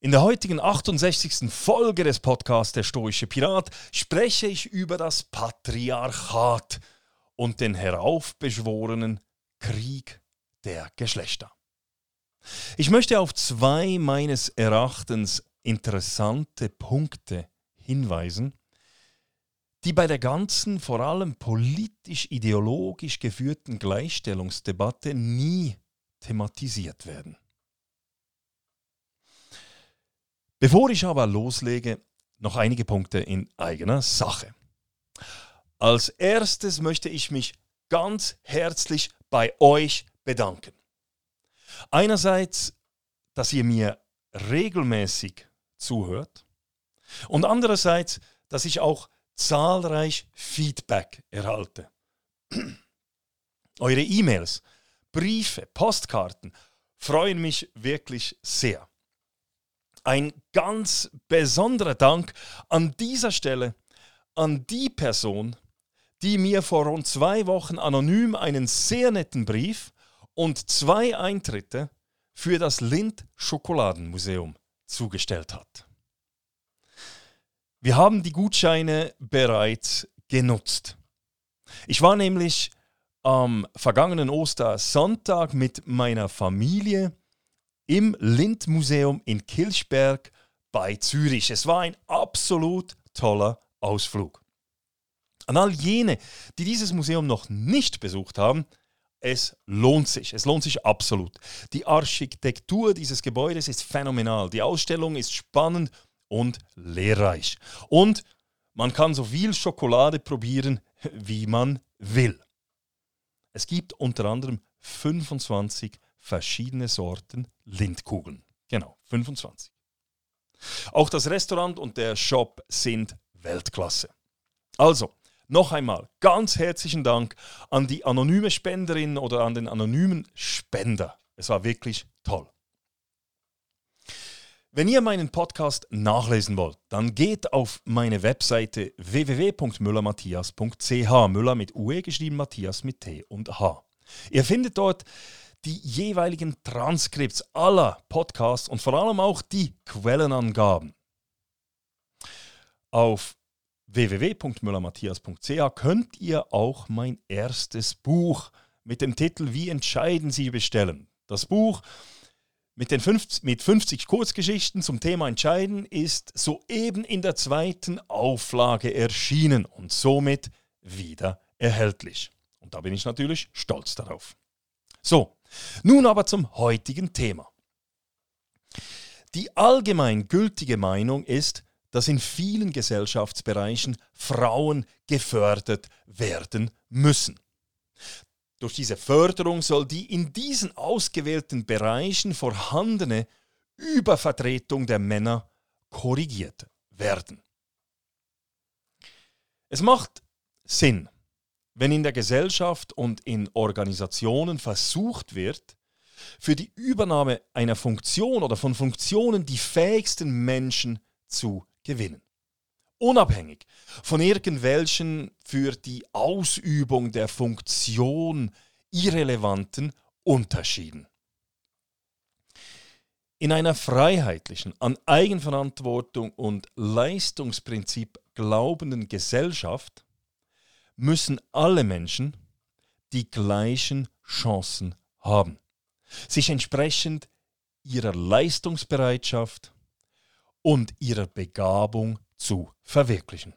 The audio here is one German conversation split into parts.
In der heutigen 68. Folge des Podcasts Der Stoische Pirat spreche ich über das Patriarchat und den heraufbeschworenen Krieg der Geschlechter. Ich möchte auf zwei meines Erachtens interessante Punkte hinweisen, die bei der ganzen, vor allem politisch-ideologisch geführten Gleichstellungsdebatte nie thematisiert werden. Bevor ich aber loslege, noch einige Punkte in eigener Sache. Als erstes möchte ich mich ganz herzlich bei euch bedanken. Einerseits, dass ihr mir regelmäßig zuhört und andererseits, dass ich auch zahlreich Feedback erhalte. Eure E-Mails, Briefe, Postkarten freuen mich wirklich sehr. Ein ganz besonderer Dank an dieser Stelle an die Person, die mir vor rund zwei Wochen anonym einen sehr netten Brief und zwei Eintritte für das Lind Schokoladenmuseum zugestellt hat. Wir haben die Gutscheine bereits genutzt. Ich war nämlich am vergangenen Ostersonntag mit meiner Familie im Lindmuseum in Kilchberg bei Zürich. Es war ein absolut toller Ausflug. An all jene, die dieses Museum noch nicht besucht haben, es lohnt sich. Es lohnt sich absolut. Die Architektur dieses Gebäudes ist phänomenal. Die Ausstellung ist spannend und lehrreich. Und man kann so viel Schokolade probieren, wie man will. Es gibt unter anderem 25 verschiedene Sorten Lindkugeln. Genau, 25. Auch das Restaurant und der Shop sind Weltklasse. Also, noch einmal ganz herzlichen Dank an die anonyme Spenderin oder an den anonymen Spender. Es war wirklich toll. Wenn ihr meinen Podcast nachlesen wollt, dann geht auf meine Webseite www.müllermatthias.ch. Müller mit UE geschrieben, Matthias mit T und H. Ihr findet dort die jeweiligen Transkripts aller Podcasts und vor allem auch die Quellenangaben. Auf www.müllermatthias.ch könnt ihr auch mein erstes Buch mit dem Titel Wie entscheiden Sie bestellen. Das Buch mit, den 50, mit 50 Kurzgeschichten zum Thema Entscheiden ist soeben in der zweiten Auflage erschienen und somit wieder erhältlich. Und da bin ich natürlich stolz darauf. So, nun aber zum heutigen Thema. Die allgemein gültige Meinung ist, dass in vielen Gesellschaftsbereichen Frauen gefördert werden müssen. Durch diese Förderung soll die in diesen ausgewählten Bereichen vorhandene Übervertretung der Männer korrigiert werden. Es macht Sinn, wenn in der Gesellschaft und in Organisationen versucht wird, für die Übernahme einer Funktion oder von Funktionen die fähigsten Menschen zu gewinnen. Unabhängig von irgendwelchen für die Ausübung der Funktion irrelevanten Unterschieden. In einer freiheitlichen, an Eigenverantwortung und Leistungsprinzip glaubenden Gesellschaft müssen alle Menschen die gleichen Chancen haben, sich entsprechend ihrer Leistungsbereitschaft und ihrer Begabung zu verwirklichen.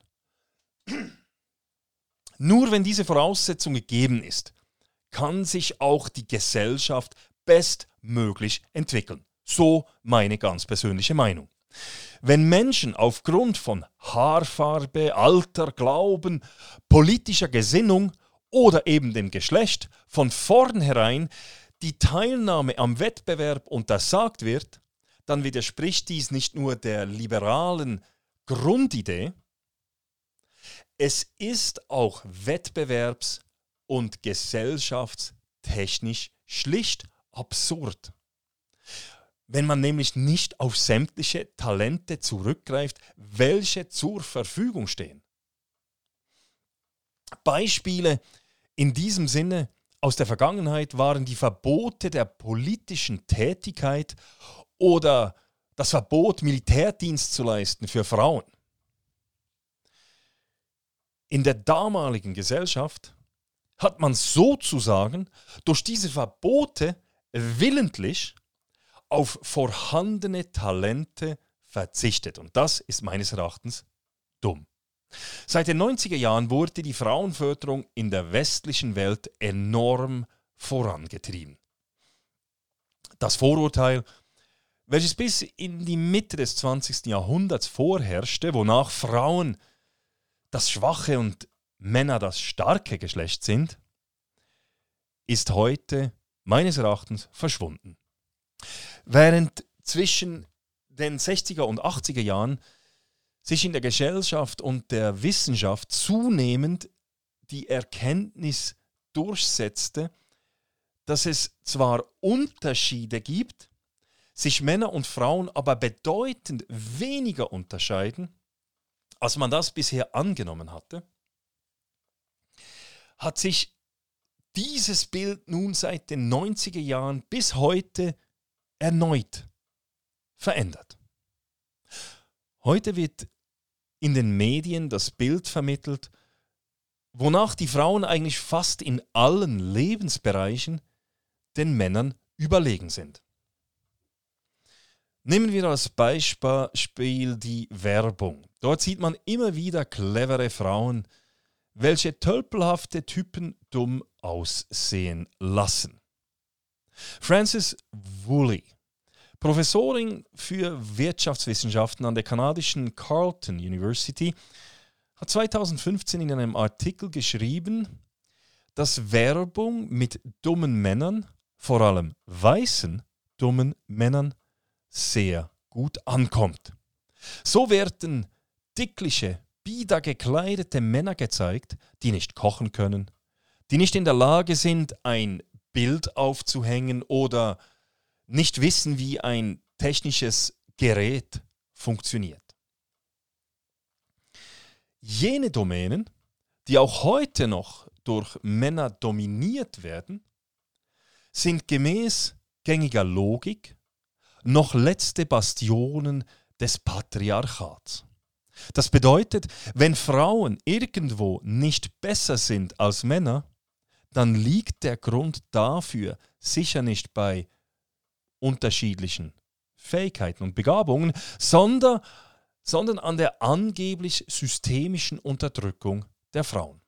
Nur wenn diese Voraussetzung gegeben ist, kann sich auch die Gesellschaft bestmöglich entwickeln. So meine ganz persönliche Meinung. Wenn Menschen aufgrund von Haarfarbe, Alter, Glauben, politischer Gesinnung oder eben dem Geschlecht von vornherein die Teilnahme am Wettbewerb untersagt wird, dann widerspricht dies nicht nur der liberalen Grundidee, es ist auch wettbewerbs- und gesellschaftstechnisch schlicht absurd. Wenn man nämlich nicht auf sämtliche Talente zurückgreift, welche zur Verfügung stehen. Beispiele in diesem Sinne aus der Vergangenheit waren die Verbote der politischen Tätigkeit oder das Verbot, Militärdienst zu leisten für Frauen. In der damaligen Gesellschaft hat man sozusagen durch diese Verbote willentlich auf vorhandene Talente verzichtet. Und das ist meines Erachtens dumm. Seit den 90er Jahren wurde die Frauenförderung in der westlichen Welt enorm vorangetrieben. Das Vorurteil, welches bis in die Mitte des 20. Jahrhunderts vorherrschte, wonach Frauen das schwache und Männer das starke Geschlecht sind, ist heute meines Erachtens verschwunden. Während zwischen den 60er und 80er Jahren sich in der Gesellschaft und der Wissenschaft zunehmend die Erkenntnis durchsetzte, dass es zwar Unterschiede gibt, sich Männer und Frauen aber bedeutend weniger unterscheiden, als man das bisher angenommen hatte, hat sich dieses Bild nun seit den 90er Jahren bis heute erneut verändert. Heute wird in den Medien das Bild vermittelt, wonach die Frauen eigentlich fast in allen Lebensbereichen den Männern überlegen sind. Nehmen wir als Beispiel die Werbung. Dort sieht man immer wieder clevere Frauen, welche tölpelhafte Typen dumm aussehen lassen. Frances Woolley Professorin für Wirtschaftswissenschaften an der kanadischen Carleton University hat 2015 in einem Artikel geschrieben, dass Werbung mit dummen Männern, vor allem weißen dummen Männern, sehr gut ankommt. So werden dickliche, bieder gekleidete Männer gezeigt, die nicht kochen können, die nicht in der Lage sind, ein Bild aufzuhängen oder nicht wissen, wie ein technisches Gerät funktioniert. Jene Domänen, die auch heute noch durch Männer dominiert werden, sind gemäß gängiger Logik noch letzte Bastionen des Patriarchats. Das bedeutet, wenn Frauen irgendwo nicht besser sind als Männer, dann liegt der Grund dafür sicher nicht bei unterschiedlichen Fähigkeiten und Begabungen, sondern, sondern an der angeblich systemischen Unterdrückung der Frauen.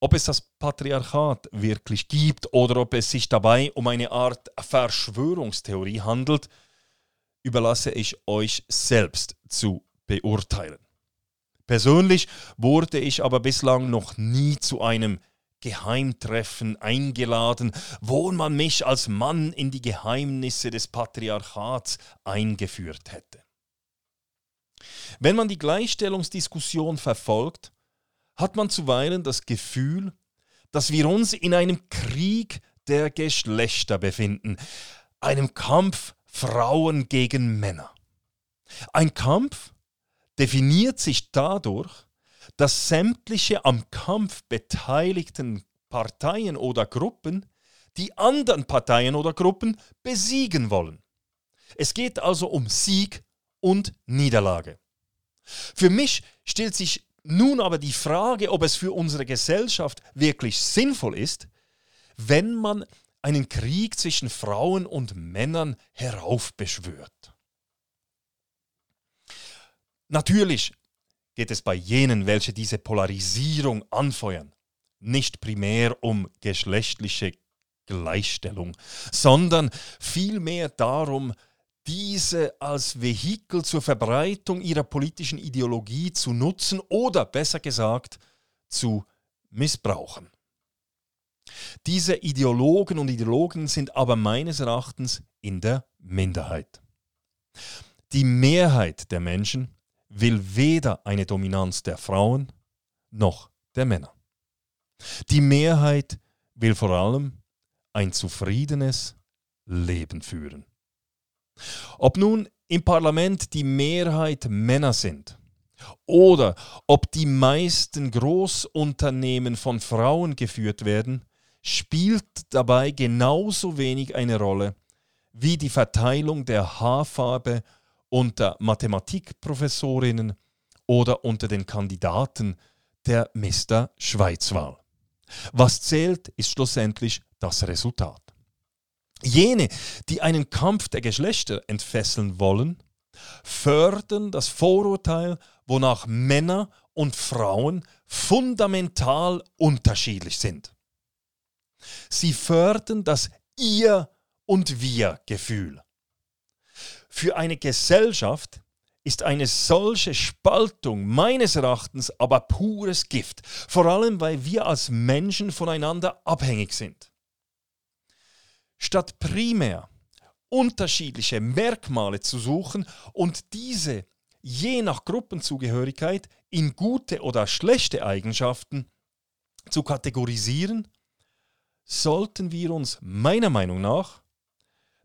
Ob es das Patriarchat wirklich gibt oder ob es sich dabei um eine Art Verschwörungstheorie handelt, überlasse ich euch selbst zu beurteilen. Persönlich wurde ich aber bislang noch nie zu einem Geheimtreffen eingeladen, wo man mich als Mann in die Geheimnisse des Patriarchats eingeführt hätte. Wenn man die Gleichstellungsdiskussion verfolgt, hat man zuweilen das Gefühl, dass wir uns in einem Krieg der Geschlechter befinden, einem Kampf Frauen gegen Männer. Ein Kampf definiert sich dadurch, dass sämtliche am Kampf beteiligten Parteien oder Gruppen die anderen Parteien oder Gruppen besiegen wollen. Es geht also um Sieg und Niederlage. Für mich stellt sich nun aber die Frage, ob es für unsere Gesellschaft wirklich sinnvoll ist, wenn man einen Krieg zwischen Frauen und Männern heraufbeschwört. Natürlich geht es bei jenen, welche diese Polarisierung anfeuern, nicht primär um geschlechtliche Gleichstellung, sondern vielmehr darum, diese als Vehikel zur Verbreitung ihrer politischen Ideologie zu nutzen oder besser gesagt zu missbrauchen. Diese Ideologen und Ideologen sind aber meines Erachtens in der Minderheit. Die Mehrheit der Menschen will weder eine Dominanz der Frauen noch der Männer. Die Mehrheit will vor allem ein zufriedenes Leben führen. Ob nun im Parlament die Mehrheit Männer sind oder ob die meisten Großunternehmen von Frauen geführt werden, spielt dabei genauso wenig eine Rolle wie die Verteilung der Haarfarbe unter Mathematikprofessorinnen oder unter den Kandidaten der Mr. Schweizwahl. Was zählt, ist schlussendlich das Resultat. Jene, die einen Kampf der Geschlechter entfesseln wollen, fördern das Vorurteil, wonach Männer und Frauen fundamental unterschiedlich sind. Sie fördern das Ihr und Wir-Gefühl. Für eine Gesellschaft ist eine solche Spaltung meines Erachtens aber pures Gift, vor allem weil wir als Menschen voneinander abhängig sind. Statt primär unterschiedliche Merkmale zu suchen und diese je nach Gruppenzugehörigkeit in gute oder schlechte Eigenschaften zu kategorisieren, sollten wir uns meiner Meinung nach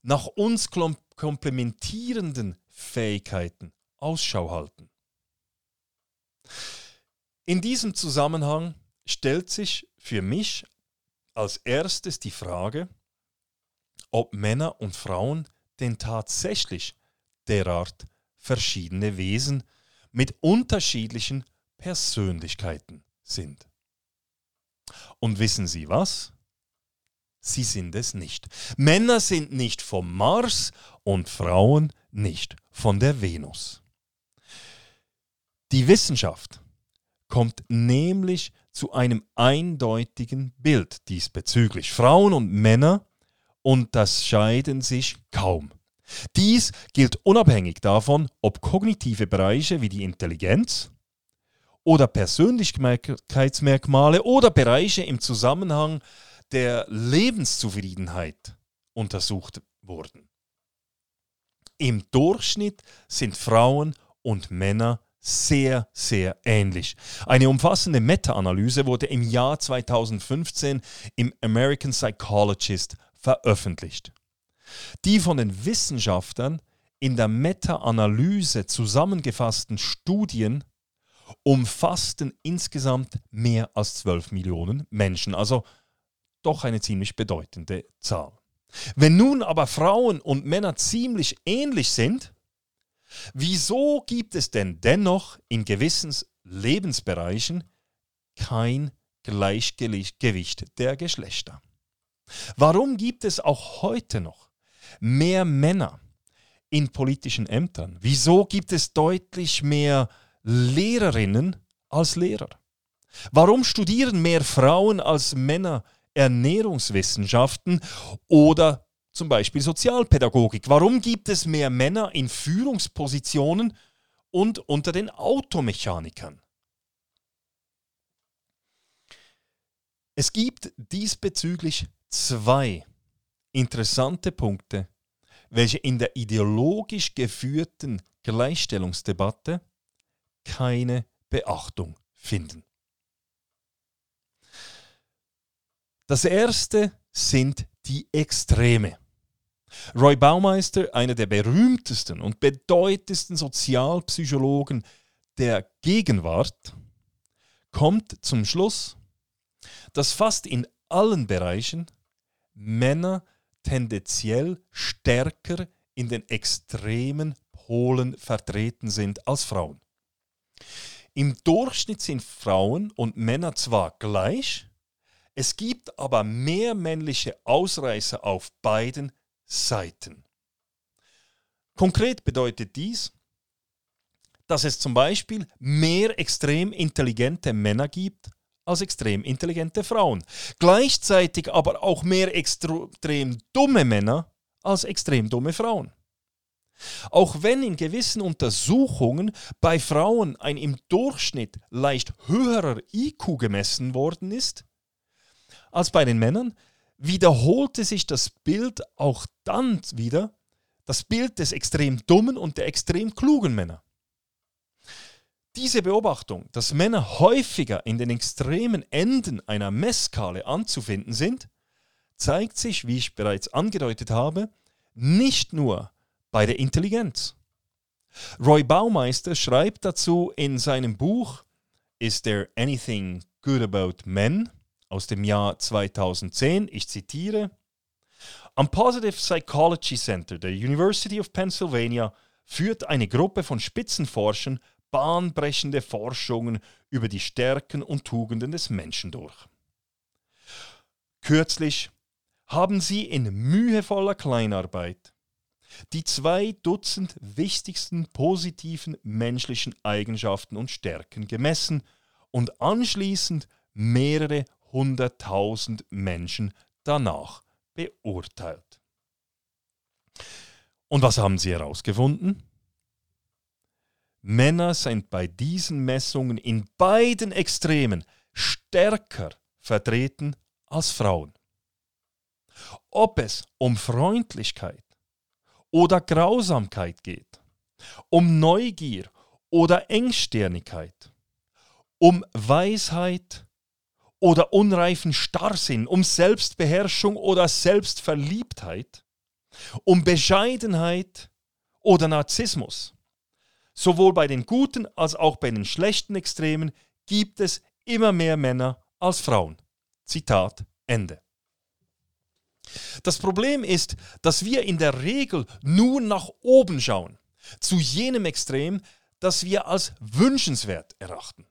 nach uns komplementierenden Fähigkeiten Ausschau halten. In diesem Zusammenhang stellt sich für mich als erstes die Frage, ob Männer und Frauen denn tatsächlich derart verschiedene Wesen mit unterschiedlichen Persönlichkeiten sind. Und wissen Sie was? Sie sind es nicht. Männer sind nicht vom Mars und Frauen nicht von der Venus. Die Wissenschaft kommt nämlich zu einem eindeutigen Bild diesbezüglich. Frauen und Männer unterscheiden sich kaum. Dies gilt unabhängig davon, ob kognitive Bereiche wie die Intelligenz oder Persönlichkeitsmerkmale oder Bereiche im Zusammenhang der Lebenszufriedenheit untersucht wurden. Im Durchschnitt sind Frauen und Männer sehr, sehr ähnlich. Eine umfassende Meta-Analyse wurde im Jahr 2015 im American Psychologist veröffentlicht. Die von den Wissenschaftlern in der Meta-Analyse zusammengefassten Studien umfassten insgesamt mehr als 12 Millionen Menschen, also doch eine ziemlich bedeutende Zahl. Wenn nun aber Frauen und Männer ziemlich ähnlich sind, Wieso gibt es denn dennoch in gewissen Lebensbereichen kein Gleichgewicht der Geschlechter? Warum gibt es auch heute noch mehr Männer in politischen Ämtern? Wieso gibt es deutlich mehr Lehrerinnen als Lehrer? Warum studieren mehr Frauen als Männer Ernährungswissenschaften oder zum Beispiel Sozialpädagogik. Warum gibt es mehr Männer in Führungspositionen und unter den Automechanikern? Es gibt diesbezüglich zwei interessante Punkte, welche in der ideologisch geführten Gleichstellungsdebatte keine Beachtung finden. Das erste sind die Extreme. Roy Baumeister, einer der berühmtesten und bedeutendsten Sozialpsychologen der Gegenwart, kommt zum Schluss, dass fast in allen Bereichen Männer tendenziell stärker in den extremen Polen vertreten sind als Frauen. Im Durchschnitt sind Frauen und Männer zwar gleich, es gibt aber mehr männliche Ausreißer auf beiden Seiten. Konkret bedeutet dies, dass es zum Beispiel mehr extrem intelligente Männer gibt als extrem intelligente Frauen. Gleichzeitig aber auch mehr extrem dumme Männer als extrem dumme Frauen. Auch wenn in gewissen Untersuchungen bei Frauen ein im Durchschnitt leicht höherer IQ gemessen worden ist als bei den Männern, wiederholte sich das Bild auch dann wieder, das Bild des extrem dummen und der extrem klugen Männer. Diese Beobachtung, dass Männer häufiger in den extremen Enden einer Messskala anzufinden sind, zeigt sich, wie ich bereits angedeutet habe, nicht nur bei der Intelligenz. Roy Baumeister schreibt dazu in seinem Buch Is There Anything Good About Men aus dem Jahr 2010, ich zitiere, am Positive Psychology Center der University of Pennsylvania führt eine Gruppe von Spitzenforschern bahnbrechende Forschungen über die Stärken und Tugenden des Menschen durch. Kürzlich haben sie in mühevoller Kleinarbeit die zwei Dutzend wichtigsten positiven menschlichen Eigenschaften und Stärken gemessen und anschließend mehrere hunderttausend Menschen danach beurteilt. Und was haben sie herausgefunden? Männer sind bei diesen Messungen in beiden Extremen stärker vertreten als Frauen. Ob es um Freundlichkeit oder Grausamkeit geht, um Neugier oder Engstirnigkeit, um Weisheit oder unreifen Starrsinn, um Selbstbeherrschung oder Selbstverliebtheit, um Bescheidenheit oder Narzissmus. Sowohl bei den guten als auch bei den schlechten Extremen gibt es immer mehr Männer als Frauen. Zitat Ende. Das Problem ist, dass wir in der Regel nur nach oben schauen, zu jenem Extrem, das wir als wünschenswert erachten.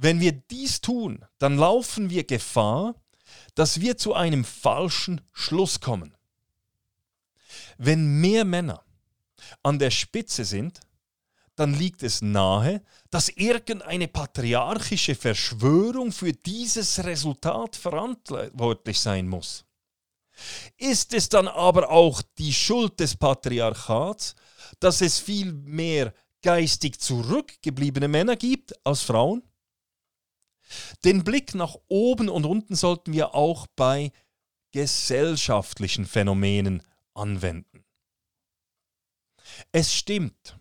Wenn wir dies tun, dann laufen wir Gefahr, dass wir zu einem falschen Schluss kommen. Wenn mehr Männer an der Spitze sind, dann liegt es nahe, dass irgendeine patriarchische Verschwörung für dieses Resultat verantwortlich sein muss. Ist es dann aber auch die Schuld des Patriarchats, dass es viel mehr geistig zurückgebliebene Männer gibt als Frauen? Den Blick nach oben und unten sollten wir auch bei gesellschaftlichen Phänomenen anwenden. Es stimmt,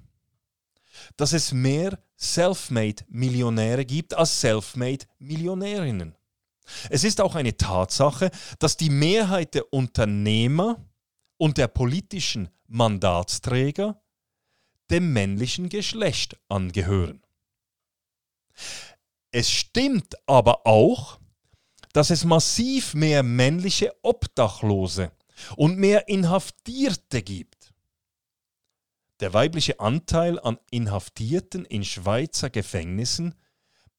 dass es mehr Selfmade-Millionäre gibt als Selfmade-Millionärinnen. Es ist auch eine Tatsache, dass die Mehrheit der Unternehmer und der politischen Mandatsträger dem männlichen Geschlecht angehören. Es stimmt aber auch, dass es massiv mehr männliche Obdachlose und mehr Inhaftierte gibt. Der weibliche Anteil an Inhaftierten in Schweizer Gefängnissen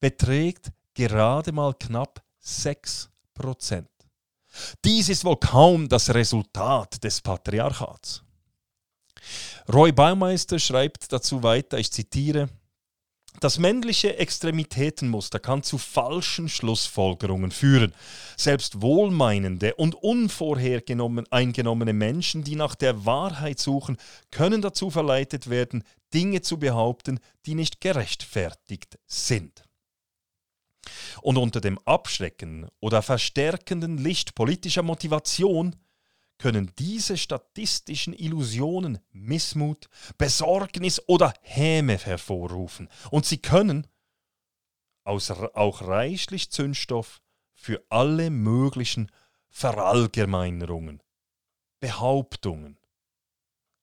beträgt gerade mal knapp 6% Dies ist wohl kaum das Resultat des Patriarchats. Roy Baumeister schreibt dazu weiter, ich zitiere, das männliche Extremitätenmuster kann zu falschen Schlussfolgerungen führen. Selbst wohlmeinende und unvorhergenommene Menschen, die nach der Wahrheit suchen, können dazu verleitet werden, Dinge zu behaupten, die nicht gerechtfertigt sind. Und unter dem abschreckenden oder verstärkenden Licht politischer Motivation können diese statistischen Illusionen Missmut, Besorgnis oder Häme hervorrufen. Und sie können auch reichlich Zündstoff für alle möglichen Verallgemeinerungen, Behauptungen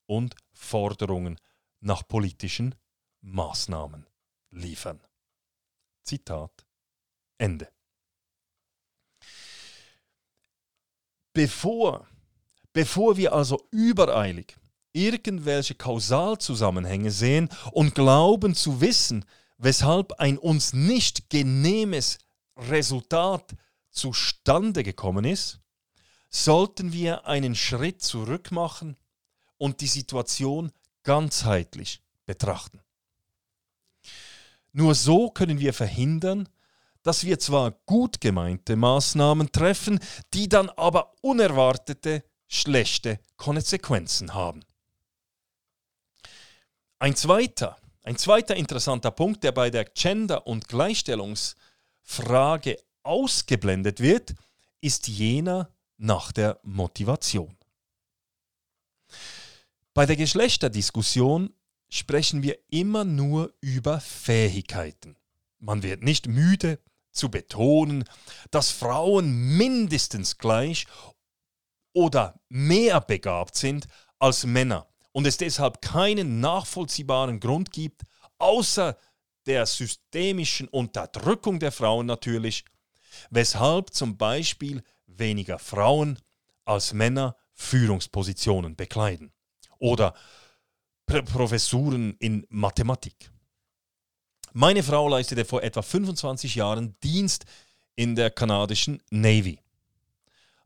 und Forderungen nach politischen Maßnahmen liefern. Zitat Ende. Bevor, bevor wir also übereilig irgendwelche Kausalzusammenhänge sehen und glauben zu wissen, weshalb ein uns nicht genehmes Resultat zustande gekommen ist, sollten wir einen Schritt zurück machen und die Situation ganzheitlich betrachten. Nur so können wir verhindern, dass wir zwar gut gemeinte Maßnahmen treffen, die dann aber unerwartete schlechte Konsequenzen haben. Ein zweiter, ein zweiter interessanter Punkt, der bei der Gender- und Gleichstellungsfrage ausgeblendet wird, ist jener nach der Motivation. Bei der Geschlechterdiskussion sprechen wir immer nur über Fähigkeiten. Man wird nicht müde zu betonen, dass Frauen mindestens gleich oder mehr begabt sind als Männer und es deshalb keinen nachvollziehbaren Grund gibt, außer der systemischen Unterdrückung der Frauen natürlich, weshalb zum Beispiel weniger Frauen als Männer Führungspositionen bekleiden oder Professuren in Mathematik. Meine Frau leistete vor etwa 25 Jahren Dienst in der kanadischen Navy.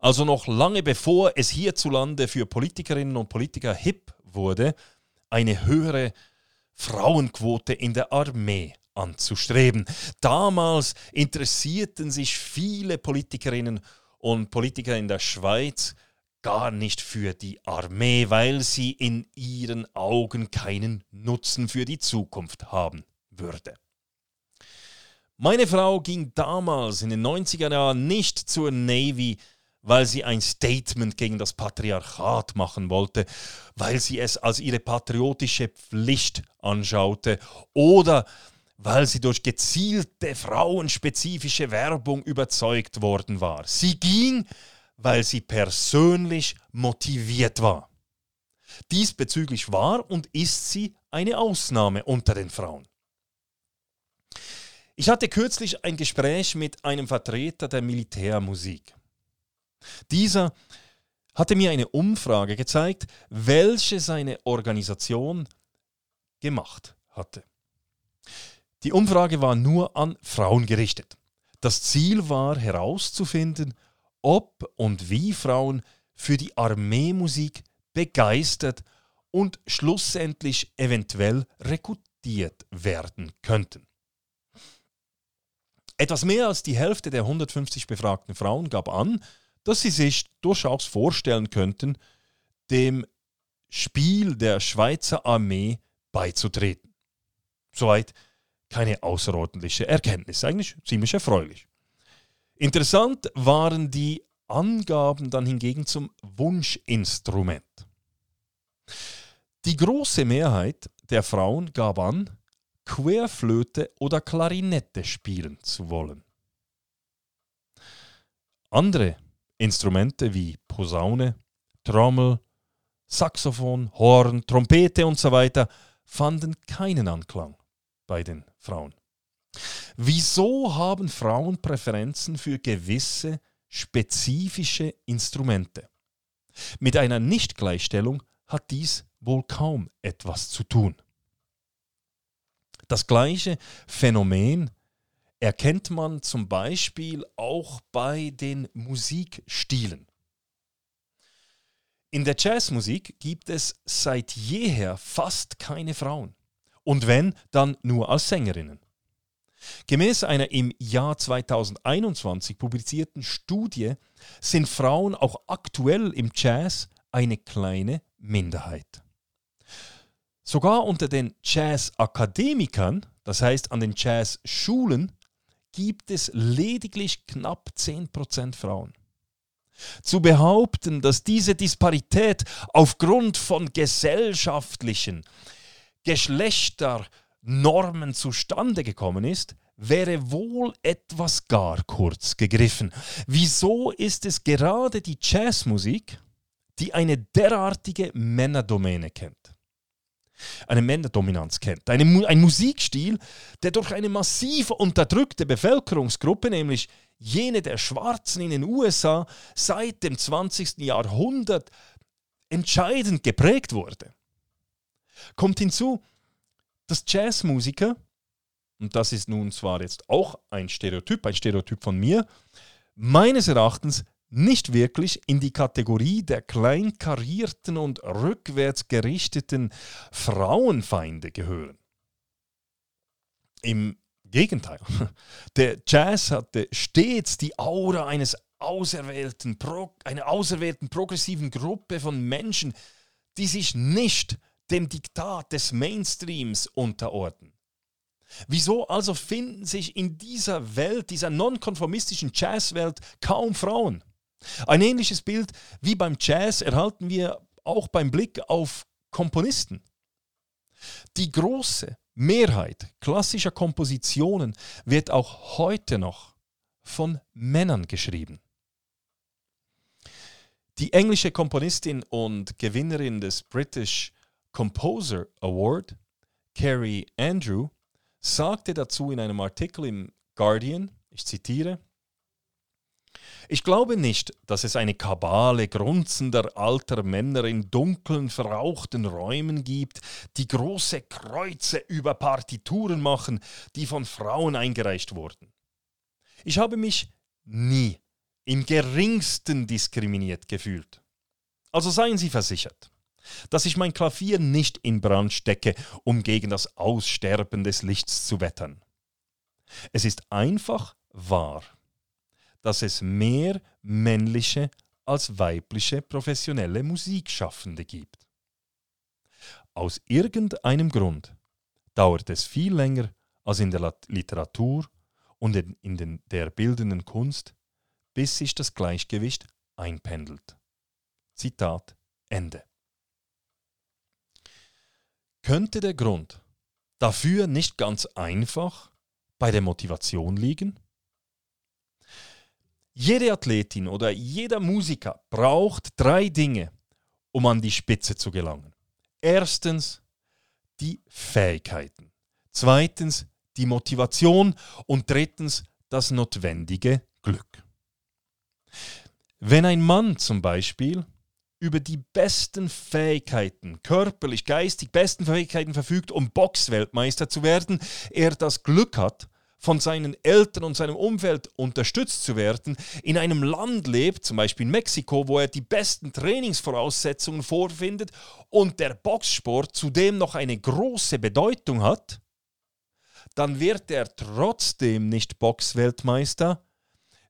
Also noch lange bevor es hierzulande für Politikerinnen und Politiker hip wurde, eine höhere Frauenquote in der Armee anzustreben. Damals interessierten sich viele Politikerinnen und Politiker in der Schweiz gar nicht für die Armee, weil sie in ihren Augen keinen Nutzen für die Zukunft haben würde. Meine Frau ging damals in den 90er Jahren nicht zur Navy, weil sie ein Statement gegen das Patriarchat machen wollte, weil sie es als ihre patriotische Pflicht anschaute oder weil sie durch gezielte frauenspezifische Werbung überzeugt worden war. Sie ging, weil sie persönlich motiviert war. Diesbezüglich war und ist sie eine Ausnahme unter den Frauen. Ich hatte kürzlich ein Gespräch mit einem Vertreter der Militärmusik. Dieser hatte mir eine Umfrage gezeigt, welche seine Organisation gemacht hatte. Die Umfrage war nur an Frauen gerichtet. Das Ziel war herauszufinden, ob und wie Frauen für die Armeemusik begeistert und schlussendlich eventuell rekrutiert werden könnten. Etwas mehr als die Hälfte der 150 befragten Frauen gab an, dass sie sich durchaus vorstellen könnten, dem Spiel der Schweizer Armee beizutreten. Soweit keine außerordentliche Erkenntnis, eigentlich ziemlich erfreulich. Interessant waren die Angaben dann hingegen zum Wunschinstrument. Die große Mehrheit der Frauen gab an, Querflöte oder Klarinette spielen zu wollen. Andere Instrumente wie Posaune, Trommel, Saxophon, Horn, Trompete usw. So fanden keinen Anklang bei den Frauen. Wieso haben Frauen Präferenzen für gewisse spezifische Instrumente? Mit einer Nichtgleichstellung hat dies wohl kaum etwas zu tun. Das gleiche Phänomen erkennt man zum Beispiel auch bei den Musikstilen. In der Jazzmusik gibt es seit jeher fast keine Frauen. Und wenn, dann nur als Sängerinnen. Gemäß einer im Jahr 2021 publizierten Studie sind Frauen auch aktuell im Jazz eine kleine Minderheit. Sogar unter den Jazz-Akademikern, das heißt an den Jazz-Schulen, gibt es lediglich knapp 10% Frauen. Zu behaupten, dass diese Disparität aufgrund von gesellschaftlichen Geschlechternormen zustande gekommen ist, wäre wohl etwas gar kurz gegriffen. Wieso ist es gerade die Jazzmusik, die eine derartige Männerdomäne kennt? Eine Männerdominanz kennt. Eine, ein Musikstil, der durch eine massiv unterdrückte Bevölkerungsgruppe, nämlich jene der Schwarzen in den USA, seit dem 20. Jahrhundert entscheidend geprägt wurde. Kommt hinzu, dass Jazzmusiker, und das ist nun zwar jetzt auch ein Stereotyp, ein Stereotyp von mir, meines Erachtens nicht wirklich in die Kategorie der kleinkarierten und rückwärts gerichteten Frauenfeinde gehören. Im Gegenteil, der Jazz hatte stets die Aura eines auserwählten, einer auserwählten progressiven Gruppe von Menschen, die sich nicht dem Diktat des Mainstreams unterordnen. Wieso also finden sich in dieser Welt, dieser nonkonformistischen Jazzwelt kaum Frauen? Ein ähnliches Bild wie beim Jazz erhalten wir auch beim Blick auf Komponisten. Die große Mehrheit klassischer Kompositionen wird auch heute noch von Männern geschrieben. Die englische Komponistin und Gewinnerin des British Composer Award, Carrie Andrew, sagte dazu in einem Artikel im Guardian, ich zitiere, ich glaube nicht, dass es eine Kabale grunzender alter Männer in dunklen, verrauchten Räumen gibt, die große Kreuze über Partituren machen, die von Frauen eingereicht wurden. Ich habe mich nie im geringsten diskriminiert gefühlt. Also seien Sie versichert, dass ich mein Klavier nicht in Brand stecke, um gegen das Aussterben des Lichts zu wettern. Es ist einfach wahr dass es mehr männliche als weibliche professionelle Musikschaffende gibt. Aus irgendeinem Grund dauert es viel länger als in der Literatur und in den, der bildenden Kunst, bis sich das Gleichgewicht einpendelt. Zitat Ende. Könnte der Grund dafür nicht ganz einfach bei der Motivation liegen? Jede Athletin oder jeder Musiker braucht drei Dinge, um an die Spitze zu gelangen. Erstens die Fähigkeiten, zweitens die Motivation und drittens das notwendige Glück. Wenn ein Mann zum Beispiel über die besten Fähigkeiten, körperlich, geistig besten Fähigkeiten verfügt, um Boxweltmeister zu werden, er das Glück hat, von seinen Eltern und seinem Umfeld unterstützt zu werden, in einem Land lebt, zum Beispiel Mexiko, wo er die besten Trainingsvoraussetzungen vorfindet und der Boxsport zudem noch eine große Bedeutung hat, dann wird er trotzdem nicht Boxweltmeister,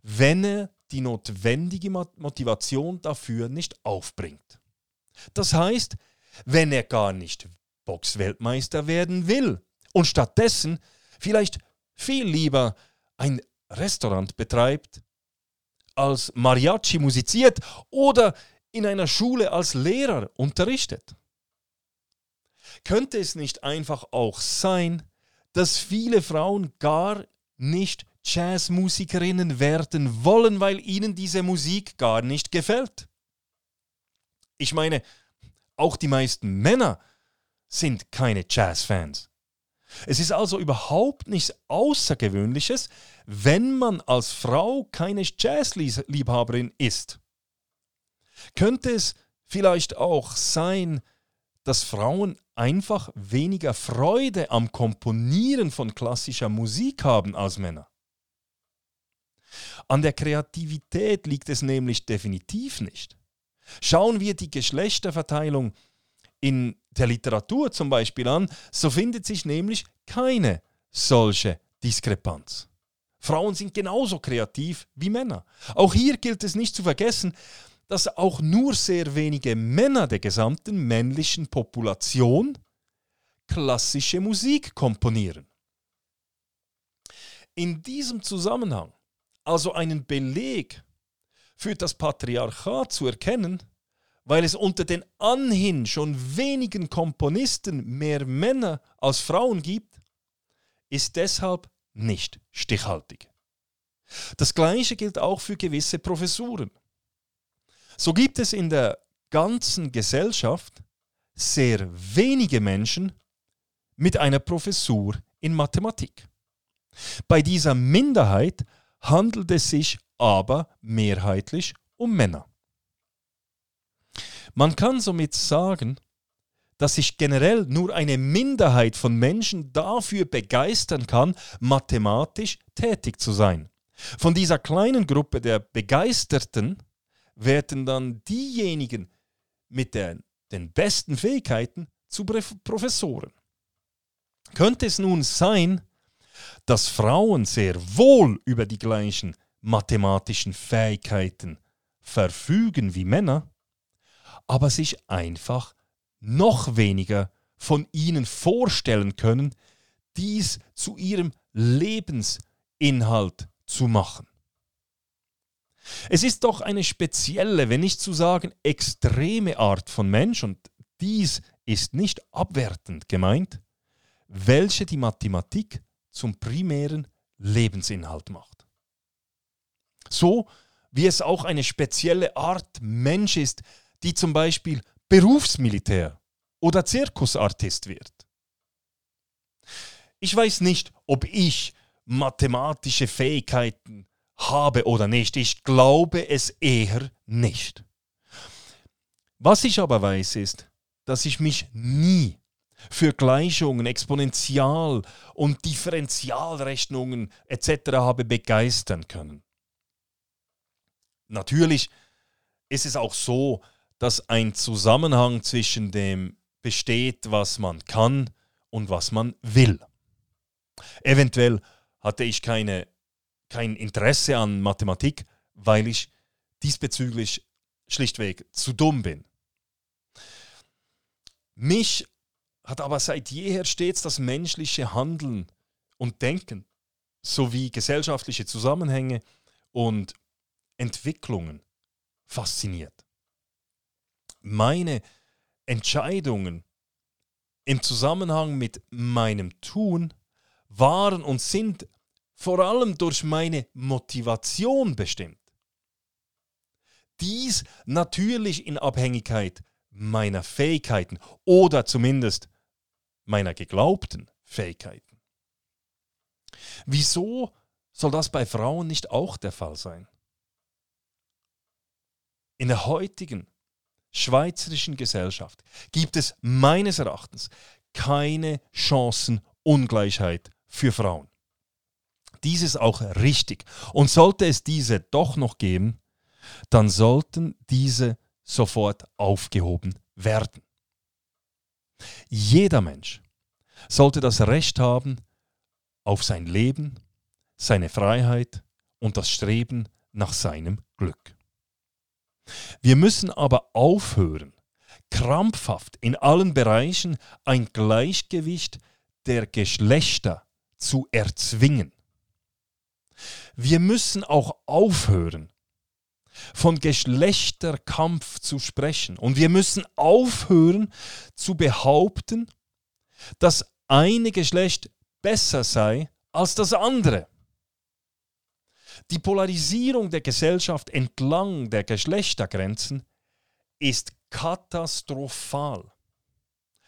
wenn er die notwendige Motivation dafür nicht aufbringt. Das heißt, wenn er gar nicht Boxweltmeister werden will und stattdessen vielleicht viel lieber ein Restaurant betreibt, als Mariachi musiziert oder in einer Schule als Lehrer unterrichtet. Könnte es nicht einfach auch sein, dass viele Frauen gar nicht Jazzmusikerinnen werden wollen, weil ihnen diese Musik gar nicht gefällt? Ich meine, auch die meisten Männer sind keine Jazzfans. Es ist also überhaupt nichts Außergewöhnliches, wenn man als Frau keine Jazzliebhaberin ist. Könnte es vielleicht auch sein, dass Frauen einfach weniger Freude am Komponieren von klassischer Musik haben als Männer? An der Kreativität liegt es nämlich definitiv nicht. Schauen wir die Geschlechterverteilung in der Literatur zum Beispiel an, so findet sich nämlich keine solche Diskrepanz. Frauen sind genauso kreativ wie Männer. Auch hier gilt es nicht zu vergessen, dass auch nur sehr wenige Männer der gesamten männlichen Population klassische Musik komponieren. In diesem Zusammenhang also einen Beleg für das Patriarchat zu erkennen, weil es unter den anhin schon wenigen Komponisten mehr Männer als Frauen gibt, ist deshalb nicht stichhaltig. Das Gleiche gilt auch für gewisse Professuren. So gibt es in der ganzen Gesellschaft sehr wenige Menschen mit einer Professur in Mathematik. Bei dieser Minderheit handelt es sich aber mehrheitlich um Männer. Man kann somit sagen, dass sich generell nur eine Minderheit von Menschen dafür begeistern kann, mathematisch tätig zu sein. Von dieser kleinen Gruppe der Begeisterten werden dann diejenigen mit der, den besten Fähigkeiten zu Professoren. Könnte es nun sein, dass Frauen sehr wohl über die gleichen mathematischen Fähigkeiten verfügen wie Männer? Aber sich einfach noch weniger von ihnen vorstellen können, dies zu ihrem Lebensinhalt zu machen. Es ist doch eine spezielle, wenn nicht zu sagen extreme Art von Mensch und dies ist nicht abwertend gemeint, welche die Mathematik zum primären Lebensinhalt macht. So wie es auch eine spezielle Art Mensch ist, die zum Beispiel Berufsmilitär oder Zirkusartist wird. Ich weiß nicht, ob ich mathematische Fähigkeiten habe oder nicht. Ich glaube es eher nicht. Was ich aber weiß ist, dass ich mich nie für Gleichungen, Exponential- und Differentialrechnungen etc. habe begeistern können. Natürlich ist es auch so, dass ein Zusammenhang zwischen dem besteht, was man kann und was man will. Eventuell hatte ich keine, kein Interesse an Mathematik, weil ich diesbezüglich schlichtweg zu dumm bin. Mich hat aber seit jeher stets das menschliche Handeln und Denken sowie gesellschaftliche Zusammenhänge und Entwicklungen fasziniert. Meine Entscheidungen im Zusammenhang mit meinem Tun waren und sind vor allem durch meine Motivation bestimmt. Dies natürlich in Abhängigkeit meiner Fähigkeiten oder zumindest meiner geglaubten Fähigkeiten. Wieso soll das bei Frauen nicht auch der Fall sein? In der heutigen schweizerischen Gesellschaft gibt es meines Erachtens keine Chancenungleichheit für Frauen. Dies ist auch richtig. Und sollte es diese doch noch geben, dann sollten diese sofort aufgehoben werden. Jeder Mensch sollte das Recht haben auf sein Leben, seine Freiheit und das Streben nach seinem Glück. Wir müssen aber aufhören, krampfhaft in allen Bereichen ein Gleichgewicht der Geschlechter zu erzwingen. Wir müssen auch aufhören, von Geschlechterkampf zu sprechen. Und wir müssen aufhören zu behaupten, dass eine Geschlecht besser sei als das andere. Die Polarisierung der Gesellschaft entlang der Geschlechtergrenzen ist katastrophal.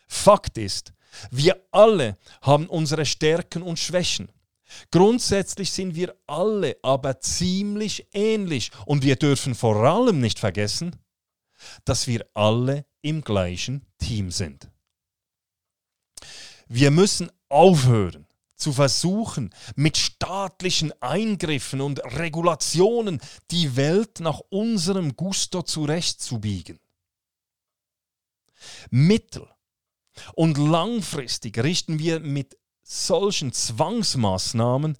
Fakt ist, wir alle haben unsere Stärken und Schwächen. Grundsätzlich sind wir alle aber ziemlich ähnlich und wir dürfen vor allem nicht vergessen, dass wir alle im gleichen Team sind. Wir müssen aufhören zu versuchen, mit staatlichen Eingriffen und Regulationen die Welt nach unserem Gusto zurechtzubiegen. Mittel- und langfristig richten wir mit solchen Zwangsmaßnahmen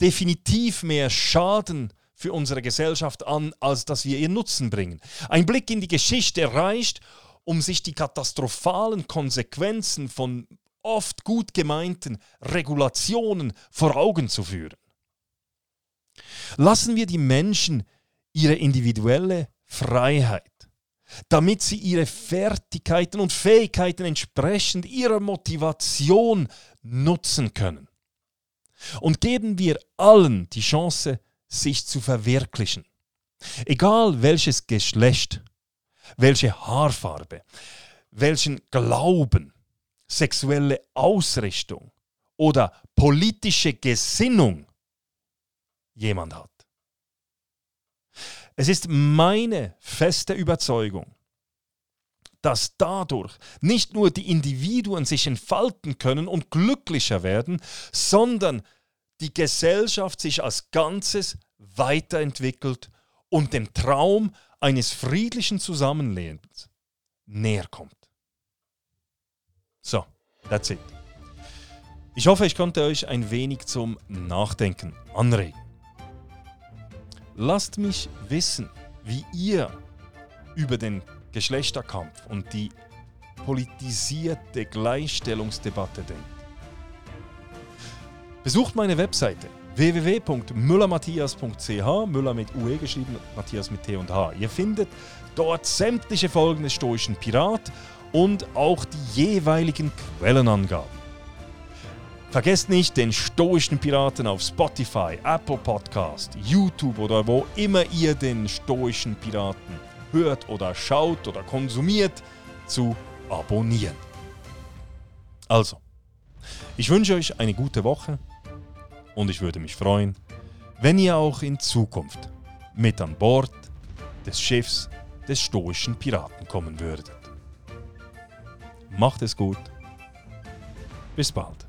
definitiv mehr Schaden für unsere Gesellschaft an, als dass wir ihr Nutzen bringen. Ein Blick in die Geschichte reicht, um sich die katastrophalen Konsequenzen von oft gut gemeinten Regulationen vor Augen zu führen. Lassen wir die Menschen ihre individuelle Freiheit, damit sie ihre Fertigkeiten und Fähigkeiten entsprechend ihrer Motivation nutzen können. Und geben wir allen die Chance, sich zu verwirklichen. Egal welches Geschlecht, welche Haarfarbe, welchen Glauben, sexuelle Ausrichtung oder politische Gesinnung jemand hat. Es ist meine feste Überzeugung, dass dadurch nicht nur die Individuen sich entfalten können und glücklicher werden, sondern die Gesellschaft sich als Ganzes weiterentwickelt und dem Traum eines friedlichen Zusammenlebens näher kommt. So, that's it. Ich hoffe, ich konnte euch ein wenig zum Nachdenken anregen. Lasst mich wissen, wie ihr über den Geschlechterkampf und die politisierte Gleichstellungsdebatte denkt. Besucht meine Webseite www.müllermatthias.ch, Müller mit UE geschrieben, Matthias mit T und H. Ihr findet dort sämtliche Folgen des Stoischen Pirat und auch die jeweiligen Quellenangaben. Vergesst nicht, den stoischen Piraten auf Spotify, Apple Podcast, YouTube oder wo immer ihr den stoischen Piraten hört oder schaut oder konsumiert, zu abonnieren. Also, ich wünsche euch eine gute Woche und ich würde mich freuen, wenn ihr auch in Zukunft mit an Bord des Schiffs des stoischen Piraten kommen würdet. Macht es gut. Bis bald.